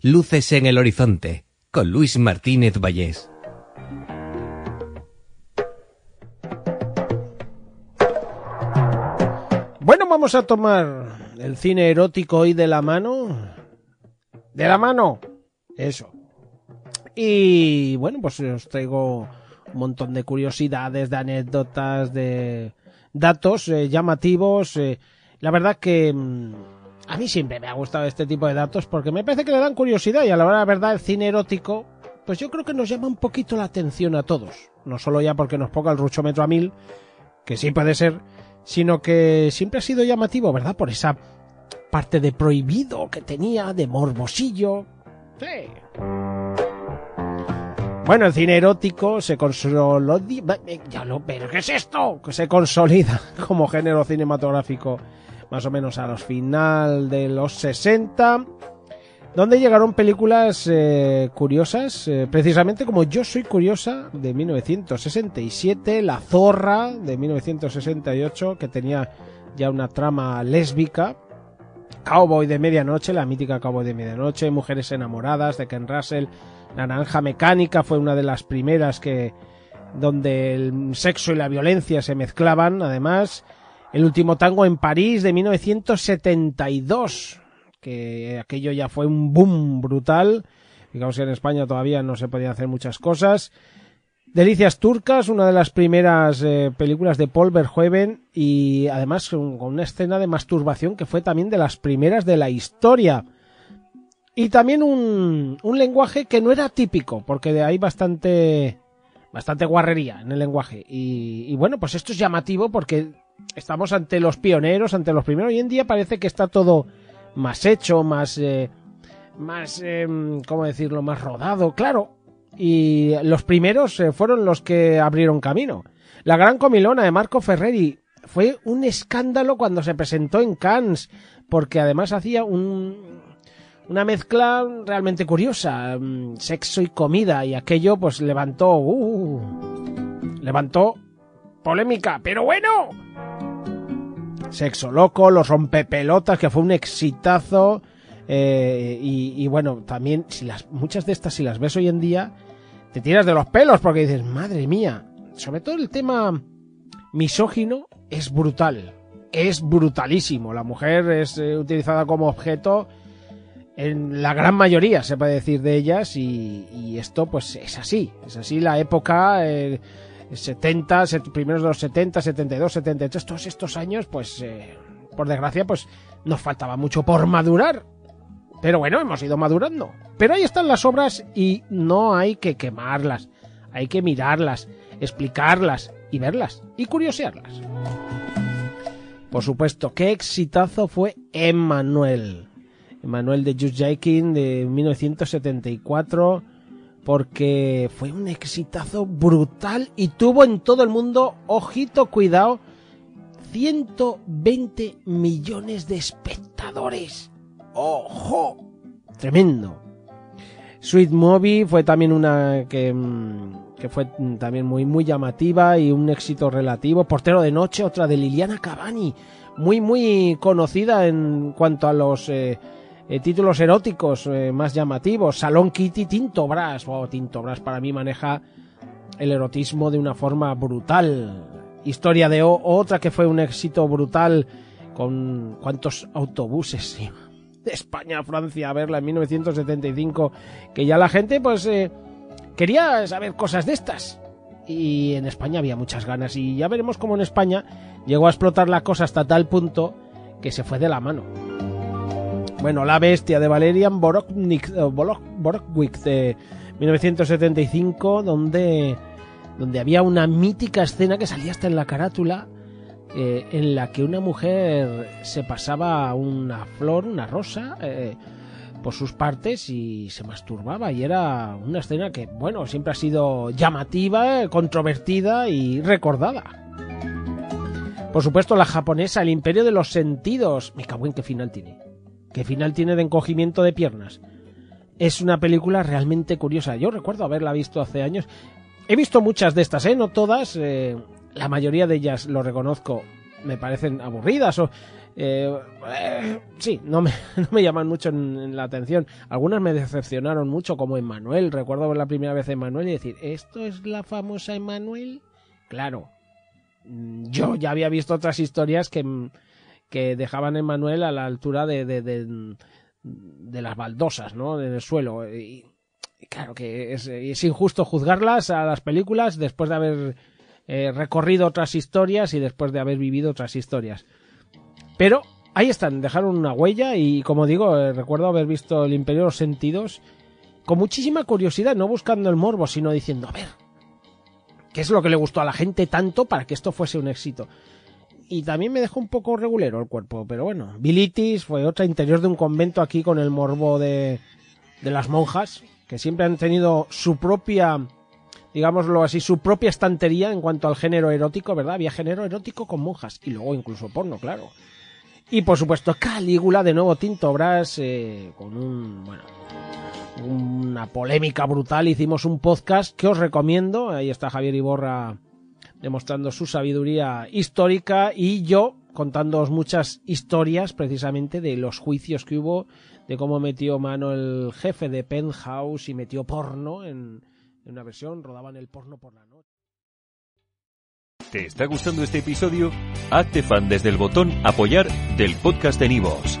Luces en el horizonte, con Luis Martínez Vallés. Bueno, vamos a tomar el cine erótico hoy de la mano. De la mano. Eso. Y bueno, pues os traigo un montón de curiosidades, de anécdotas, de datos eh, llamativos. eh. la verdad que mm, a mí siempre me ha gustado este tipo de datos porque me parece que le dan curiosidad y a la hora de la verdad el cine erótico, pues yo creo que nos llama un poquito la atención a todos. No solo ya porque nos ponga el ruchómetro a mil, que sí puede ser, sino que siempre ha sido llamativo, ¿verdad? Por esa parte de prohibido que tenía, de morbosillo. Sí. Bueno, el cine erótico se consolida. Ya lo, pero ¿qué es esto? Que se consolida como género cinematográfico más o menos a los final de los 60, donde llegaron películas eh, curiosas, eh, precisamente como Yo soy curiosa de 1967, La zorra de 1968, que tenía ya una trama lésbica, Cowboy de Medianoche, la mítica Cowboy de Medianoche, Mujeres enamoradas de Ken Russell, Naranja Mecánica fue una de las primeras que donde el sexo y la violencia se mezclaban, además, el último tango en París de 1972, que aquello ya fue un boom brutal. Digamos que en España todavía no se podían hacer muchas cosas. Delicias Turcas, una de las primeras eh, películas de Paul Verhoeven y además con, con una escena de masturbación que fue también de las primeras de la historia. Y también un, un lenguaje que no era típico, porque hay bastante, bastante guarrería en el lenguaje. Y, y bueno, pues esto es llamativo porque estamos ante los pioneros, ante los primeros. Hoy en día parece que está todo más hecho, más, eh, más, eh, ¿cómo decirlo? Más rodado, claro. Y los primeros eh, fueron los que abrieron camino. La Gran Comilona de Marco Ferreri fue un escándalo cuando se presentó en Cannes, porque además hacía un, una mezcla realmente curiosa, mm, sexo y comida, y aquello pues levantó, uh, levantó polémica, pero bueno, Sexo Loco, Los Rompepelotas, que fue un exitazo. eh, y, bueno, también, si las, muchas de estas, si las ves hoy en día, te tiras de los pelos porque dices, madre mía. Sobre todo el tema misógino es brutal. Es brutalísimo. La mujer es eh, utilizada como objeto en la gran mayoría, se puede decir, de ellas. Y, y esto, pues, es así. Es así la época. eh, 70, set- primeros de los 70, 72, 73, todos estos años, pues, eh, por desgracia, pues nos faltaba mucho por madurar. Pero bueno, hemos ido madurando. Pero ahí están las obras y no hay que quemarlas. Hay que mirarlas, explicarlas y verlas y curiosearlas. Por supuesto, qué exitazo fue Emmanuel. Emmanuel de Just Jakin de 1974 porque fue un exitazo brutal y tuvo en todo el mundo, ojito, cuidado, 120 millones de espectadores. ¡Ojo! Tremendo. Sweet Movie fue también una que, mm, que fue también muy, muy llamativa y un éxito relativo. Portero de Noche, otra de Liliana Cavani, muy, muy conocida en cuanto a los eh, eh, títulos eróticos eh, más llamativos. Salón Kitty, Tinto Brass. Oh, Tinto Brass para mí maneja el erotismo de una forma brutal. Historia de otra que fue un éxito brutal con cuántos autobuses de España a Francia a verla en 1975, que ya la gente pues eh, quería saber cosas de estas. Y en España había muchas ganas y ya veremos cómo en España llegó a explotar la cosa hasta tal punto que se fue de la mano. Bueno, La Bestia de Valerian Borownik, eh, Borownik de 1975, donde, donde había una mítica escena que salía hasta en la carátula, eh, en la que una mujer se pasaba una flor, una rosa, eh, por sus partes y se masturbaba y era una escena que, bueno, siempre ha sido llamativa, controvertida y recordada. Por supuesto, la japonesa, el imperio de los sentidos. Me cago en qué final tiene. ¿Qué final tiene de encogimiento de piernas? Es una película realmente curiosa. Yo recuerdo haberla visto hace años. He visto muchas de estas, ¿eh? No todas. Eh, la mayoría de ellas, lo reconozco, me parecen aburridas o... Eh, sí, no me, no me llaman mucho en, la atención. Algunas me decepcionaron mucho, como Emmanuel. Recuerdo ver la primera vez a Emmanuel y decir, ¿esto es la famosa Emmanuel? Claro, mm, yo ya había visto otras historias que, que dejaban a Emmanuel a la altura de, de, de, las baldosas, ¿no? En el suelo. Y, claro que es, es, injusto juzgarlas a las películas después de haber eh, recorrido otras historias y después de haber vivido otras historias. Pero ahí están, dejaron una huella y como digo, eh, recuerdo haber visto el Imperio de los Sentidos con muchísima curiosidad, no buscando el morbo, sino diciendo, a ver, ¿qué es lo que le gustó a la gente tanto para que esto fuese un éxito? Y también me dejó un poco regulero el cuerpo, pero bueno, Bilitis fue otra interior de un convento aquí con el morbo de, de las monjas, que siempre han tenido su propia digámoslo así, su propia estantería en cuanto al género erótico, ¿verdad? Había género erótico con monjas y luego incluso porno, claro. Y por supuesto Calígula, de nuevo Tinto Brass, eh, con un, bueno, una polémica brutal. Hicimos un podcast que os recomiendo. Ahí está Javier Iborra demostrando su sabiduría histórica y yo contándoos muchas historias precisamente de los juicios que hubo, de cómo metió mano el jefe de Penthouse y metió porno en, en una versión, rodaban el porno por la noche. ¿Te está gustando este episodio? Hazte fan desde el botón Apoyar del podcast de Nivos.